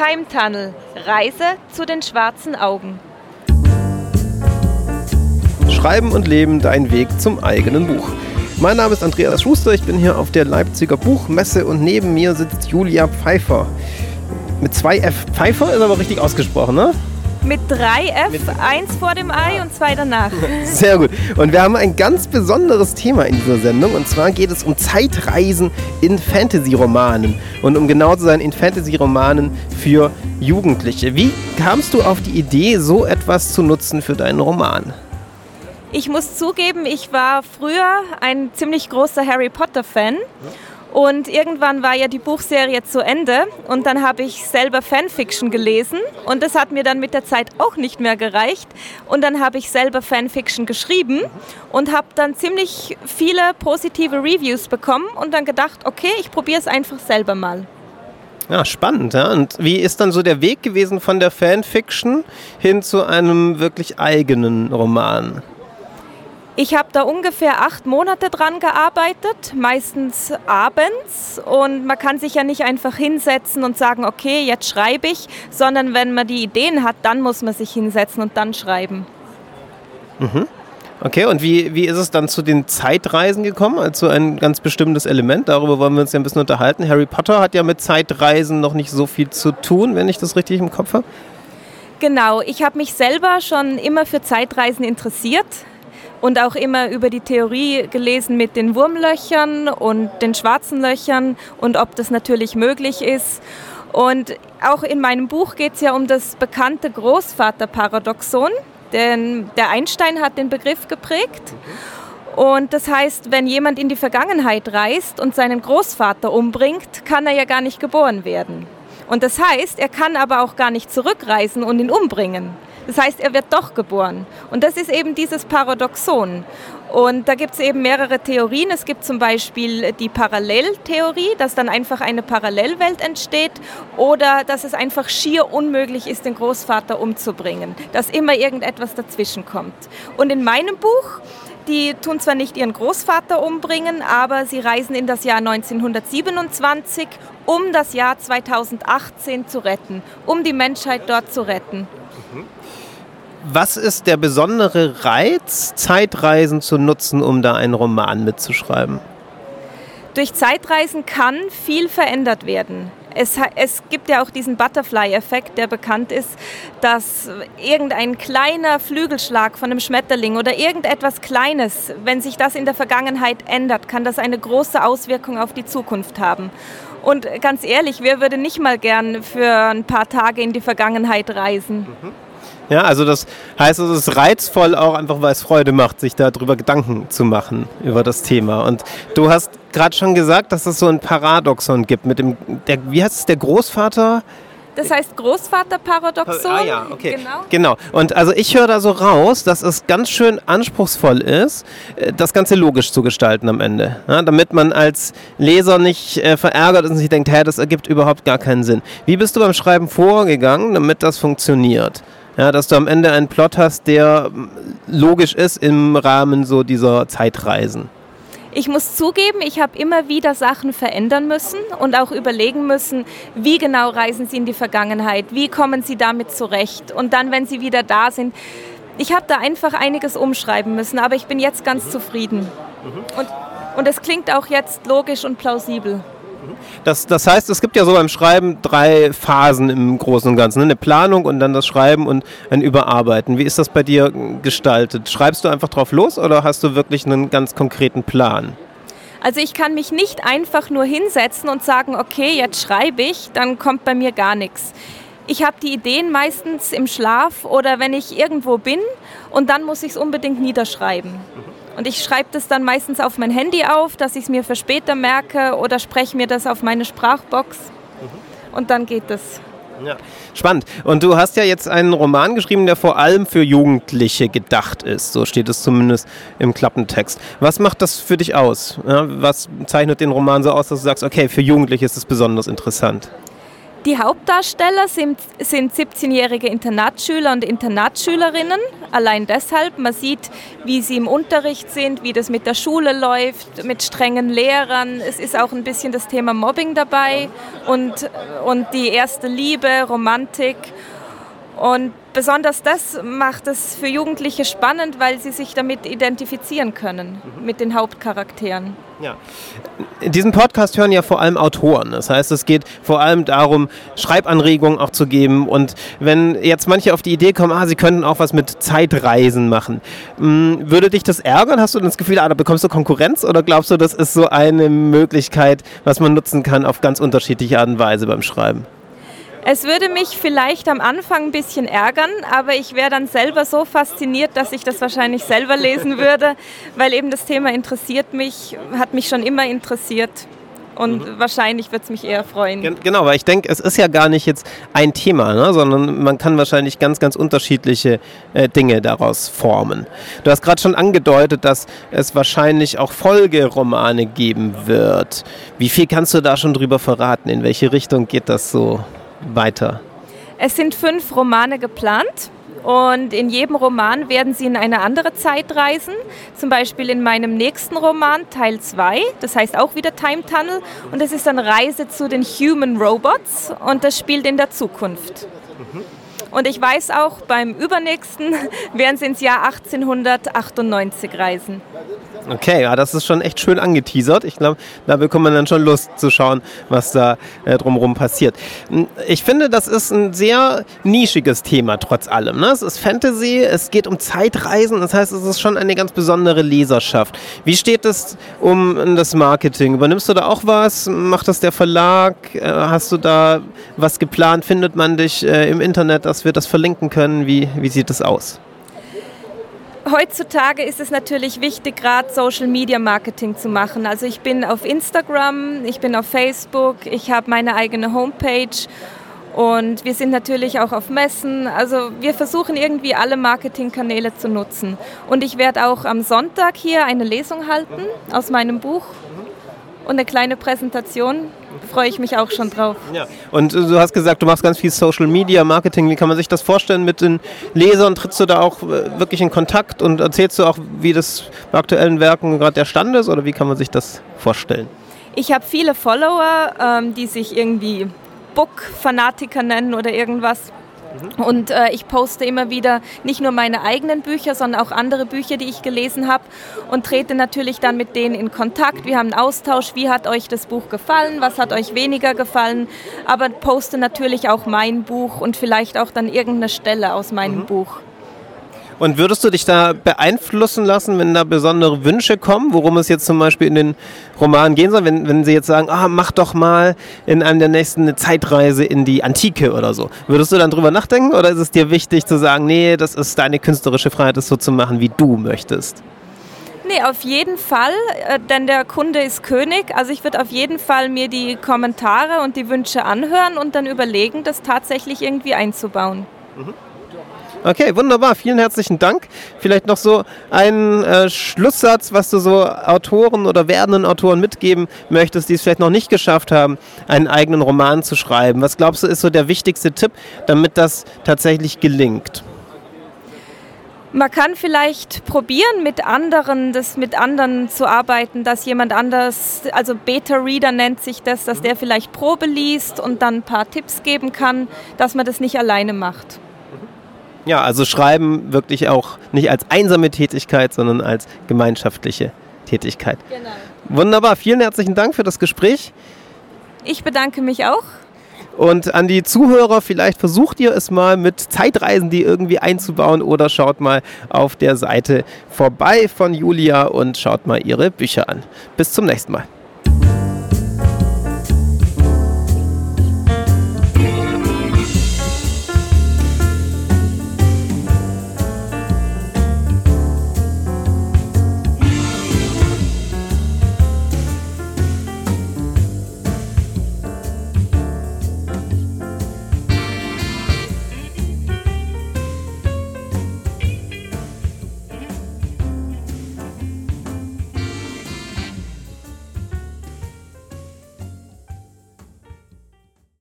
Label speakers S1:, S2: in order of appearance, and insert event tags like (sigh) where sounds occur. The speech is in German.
S1: Time Tunnel. Reise zu den schwarzen Augen.
S2: Schreiben und Leben, dein Weg zum eigenen Buch. Mein Name ist Andreas Schuster, ich bin hier auf der Leipziger Buchmesse und neben mir sitzt Julia Pfeiffer. Mit zwei F. Pfeiffer ist aber richtig ausgesprochen, ne?
S1: Mit drei F, Mit eins vor dem Ei und zwei danach. (laughs)
S2: Sehr gut. Und wir haben ein ganz besonderes Thema in dieser Sendung. Und zwar geht es um Zeitreisen in Fantasy-Romanen. Und um genau zu sein, in Fantasy-Romanen für Jugendliche. Wie kamst du auf die Idee, so etwas zu nutzen für deinen Roman?
S1: Ich muss zugeben, ich war früher ein ziemlich großer Harry Potter-Fan. Ja. Und irgendwann war ja die Buchserie zu Ende und dann habe ich selber Fanfiction gelesen und das hat mir dann mit der Zeit auch nicht mehr gereicht. Und dann habe ich selber Fanfiction geschrieben und habe dann ziemlich viele positive Reviews bekommen und dann gedacht, okay, ich probiere es einfach selber mal.
S2: Ja, spannend. Ja? Und wie ist dann so der Weg gewesen von der Fanfiction hin zu einem wirklich eigenen Roman?
S1: Ich habe da ungefähr acht Monate dran gearbeitet, meistens abends. Und man kann sich ja nicht einfach hinsetzen und sagen, okay, jetzt schreibe ich, sondern wenn man die Ideen hat, dann muss man sich hinsetzen und dann schreiben.
S2: Mhm. Okay, und wie, wie ist es dann zu den Zeitreisen gekommen, also ein ganz bestimmtes Element? Darüber wollen wir uns ja ein bisschen unterhalten. Harry Potter hat ja mit Zeitreisen noch nicht so viel zu tun, wenn ich das richtig im Kopf habe.
S1: Genau, ich habe mich selber schon immer für Zeitreisen interessiert und auch immer über die Theorie gelesen mit den Wurmlöchern und den schwarzen Löchern und ob das natürlich möglich ist. Und auch in meinem Buch geht es ja um das bekannte Großvaterparadoxon, denn der Einstein hat den Begriff geprägt. Und das heißt, wenn jemand in die Vergangenheit reist und seinen Großvater umbringt, kann er ja gar nicht geboren werden. Und das heißt, er kann aber auch gar nicht zurückreisen und ihn umbringen. Das heißt, er wird doch geboren. Und das ist eben dieses Paradoxon. Und da gibt es eben mehrere Theorien. Es gibt zum Beispiel die Paralleltheorie, dass dann einfach eine Parallelwelt entsteht oder dass es einfach schier unmöglich ist, den Großvater umzubringen, dass immer irgendetwas dazwischen kommt. Und in meinem Buch die tun zwar nicht ihren Großvater umbringen, aber sie reisen in das Jahr 1927, um das Jahr 2018 zu retten, um die Menschheit dort zu retten. Mhm.
S2: Was ist der besondere Reiz, Zeitreisen zu nutzen, um da einen Roman mitzuschreiben?
S1: Durch Zeitreisen kann viel verändert werden. Es, es, gibt ja auch diesen Butterfly-Effekt, der bekannt ist, dass irgendein kleiner Flügelschlag von einem Schmetterling oder irgendetwas Kleines, wenn sich das in der Vergangenheit ändert, kann das eine große Auswirkung auf die Zukunft haben. Und ganz ehrlich, wer würde nicht mal gern für ein paar Tage in die Vergangenheit reisen? Mhm.
S2: Ja, also das heißt, es ist reizvoll auch einfach, weil es Freude macht, sich darüber Gedanken zu machen über das Thema. Und du hast gerade schon gesagt, dass es so ein Paradoxon gibt mit dem, der, wie heißt es, der Großvater?
S1: Das heißt Großvaterparadoxon.
S2: Ah ja, okay. Genau. genau. Und also ich höre da so raus, dass es ganz schön anspruchsvoll ist, äh, das Ganze logisch zu gestalten am Ende. Ja, damit man als Leser nicht äh, verärgert ist und sich denkt, hä, das ergibt überhaupt gar keinen Sinn. Wie bist du beim Schreiben vorgegangen, damit das funktioniert? Ja, dass du am Ende einen Plot hast, der logisch ist im Rahmen so dieser Zeitreisen.
S1: Ich muss zugeben, ich habe immer wieder Sachen verändern müssen und auch überlegen müssen, wie genau reisen sie in die Vergangenheit, wie kommen sie damit zurecht und dann, wenn sie wieder da sind. Ich habe da einfach einiges umschreiben müssen, aber ich bin jetzt ganz mhm. zufrieden. Mhm. Und, und es klingt auch jetzt logisch und plausibel.
S2: Das, das heißt, es gibt ja so beim Schreiben drei Phasen im Großen und Ganzen. Ne? Eine Planung und dann das Schreiben und ein Überarbeiten. Wie ist das bei dir gestaltet? Schreibst du einfach drauf los oder hast du wirklich einen ganz konkreten Plan?
S1: Also ich kann mich nicht einfach nur hinsetzen und sagen, okay, jetzt schreibe ich, dann kommt bei mir gar nichts. Ich habe die Ideen meistens im Schlaf oder wenn ich irgendwo bin und dann muss ich es unbedingt niederschreiben. Mhm. Und ich schreibe das dann meistens auf mein Handy auf, dass ich es mir für später merke oder spreche mir das auf meine Sprachbox. Mhm. Und dann geht es.
S2: Ja, spannend. Und du hast ja jetzt einen Roman geschrieben, der vor allem für Jugendliche gedacht ist. So steht es zumindest im Klappentext. Was macht das für dich aus? Ja, was zeichnet den Roman so aus, dass du sagst, okay, für Jugendliche ist es besonders interessant?
S1: Die Hauptdarsteller sind, sind 17-jährige Internatsschüler und Internatsschülerinnen. Allein deshalb, man sieht, wie sie im Unterricht sind, wie das mit der Schule läuft, mit strengen Lehrern. Es ist auch ein bisschen das Thema Mobbing dabei und, und die erste Liebe, Romantik. Und besonders das macht es für Jugendliche spannend, weil sie sich damit identifizieren können, mhm. mit den Hauptcharakteren.
S2: Ja. In diesem Podcast hören ja vor allem Autoren. Das heißt, es geht vor allem darum, Schreibanregungen auch zu geben. Und wenn jetzt manche auf die Idee kommen, ah, sie könnten auch was mit Zeitreisen machen, hm, würde dich das ärgern? Hast du das Gefühl, ah, da bekommst du Konkurrenz? Oder glaubst du, das ist so eine Möglichkeit, was man nutzen kann auf ganz unterschiedliche Art und Weise beim Schreiben?
S1: Es würde mich vielleicht am Anfang ein bisschen ärgern, aber ich wäre dann selber so fasziniert, dass ich das wahrscheinlich selber lesen würde, weil eben das Thema interessiert mich, hat mich schon immer interessiert. Und mhm. wahrscheinlich wird es mich eher freuen.
S2: Genau, weil ich denke, es ist ja gar nicht jetzt ein Thema, ne, sondern man kann wahrscheinlich ganz, ganz unterschiedliche äh, Dinge daraus formen. Du hast gerade schon angedeutet, dass es wahrscheinlich auch Folgeromane geben wird. Wie viel kannst du da schon drüber verraten? In welche Richtung geht das so? Weiter?
S1: Es sind fünf Romane geplant. Und in jedem Roman werden sie in eine andere Zeit reisen. Zum Beispiel in meinem nächsten Roman, Teil 2, das heißt auch wieder Time Tunnel. Und es ist eine Reise zu den Human Robots und das spielt in der Zukunft. Und ich weiß auch, beim übernächsten (laughs) werden sie ins Jahr 1898 reisen.
S2: Okay, ja, das ist schon echt schön angeteasert. Ich glaube, da bekommt man dann schon Lust zu schauen, was da äh, drumherum passiert. Hm, ich finde, das ist ein sehr nischiges Thema trotz allem. Ne? Es ist Fantasy, es geht um Zeitreisen, das heißt, es ist schon eine ganz besondere Leserschaft. Wie steht es um das Marketing? Übernimmst du da auch was? Macht das der Verlag? Äh, hast du da was geplant? Findet man dich äh, im Internet, dass wir das verlinken können? Wie, wie sieht es aus?
S1: Heutzutage ist es natürlich wichtig, gerade Social Media Marketing zu machen. Also ich bin auf Instagram, ich bin auf Facebook, ich habe meine eigene Homepage und wir sind natürlich auch auf Messen. Also wir versuchen irgendwie alle Marketingkanäle zu nutzen. Und ich werde auch am Sonntag hier eine Lesung halten aus meinem Buch und eine kleine Präsentation freue ich mich auch schon drauf.
S2: Ja. Und du hast gesagt, du machst ganz viel Social Media Marketing. Wie kann man sich das vorstellen mit den Lesern? Trittst du da auch äh, wirklich in Kontakt und erzählst du auch, wie das bei aktuellen Werken gerade der Stand ist oder wie kann man sich das vorstellen?
S1: Ich habe viele Follower, ähm, die sich irgendwie Book-Fanatiker nennen oder irgendwas. Mhm. Und äh, ich poste immer wieder nicht nur meine eigenen Bücher, sondern auch andere Bücher, die ich gelesen habe und trete natürlich dann mit denen in Kontakt. Wir haben einen Austausch, wie hat euch das Buch gefallen, was hat euch weniger gefallen, aber poste natürlich auch mein Buch und vielleicht auch dann irgendeine Stelle aus meinem mhm. Buch.
S2: Und würdest du dich da beeinflussen lassen, wenn da besondere Wünsche kommen, worum es jetzt zum Beispiel in den Romanen gehen soll? Wenn, wenn sie jetzt sagen, ah, mach doch mal in einem der nächsten eine Zeitreise in die Antike oder so. Würdest du dann drüber nachdenken oder ist es dir wichtig zu sagen, nee, das ist deine künstlerische Freiheit, das so zu machen, wie du möchtest?
S1: Nee, auf jeden Fall, äh, denn der Kunde ist König. Also ich würde auf jeden Fall mir die Kommentare und die Wünsche anhören und dann überlegen, das tatsächlich irgendwie einzubauen. Mhm.
S2: Okay, wunderbar. Vielen herzlichen Dank. Vielleicht noch so ein äh, Schlusssatz, was du so Autoren oder werdenden Autoren mitgeben möchtest, die es vielleicht noch nicht geschafft haben, einen eigenen Roman zu schreiben. Was glaubst du, ist so der wichtigste Tipp, damit das tatsächlich gelingt?
S1: Man kann vielleicht probieren, mit anderen, das mit anderen zu arbeiten, dass jemand anders, also Beta-Reader nennt sich das, dass der vielleicht Probe liest und dann ein paar Tipps geben kann, dass man das nicht alleine macht.
S2: Ja, also Schreiben wirklich auch nicht als einsame Tätigkeit, sondern als gemeinschaftliche Tätigkeit. Genau. Wunderbar, vielen herzlichen Dank für das Gespräch.
S1: Ich bedanke mich auch.
S2: Und an die Zuhörer, vielleicht versucht ihr es mal mit Zeitreisen, die irgendwie einzubauen oder schaut mal auf der Seite vorbei von Julia und schaut mal ihre Bücher an. Bis zum nächsten Mal.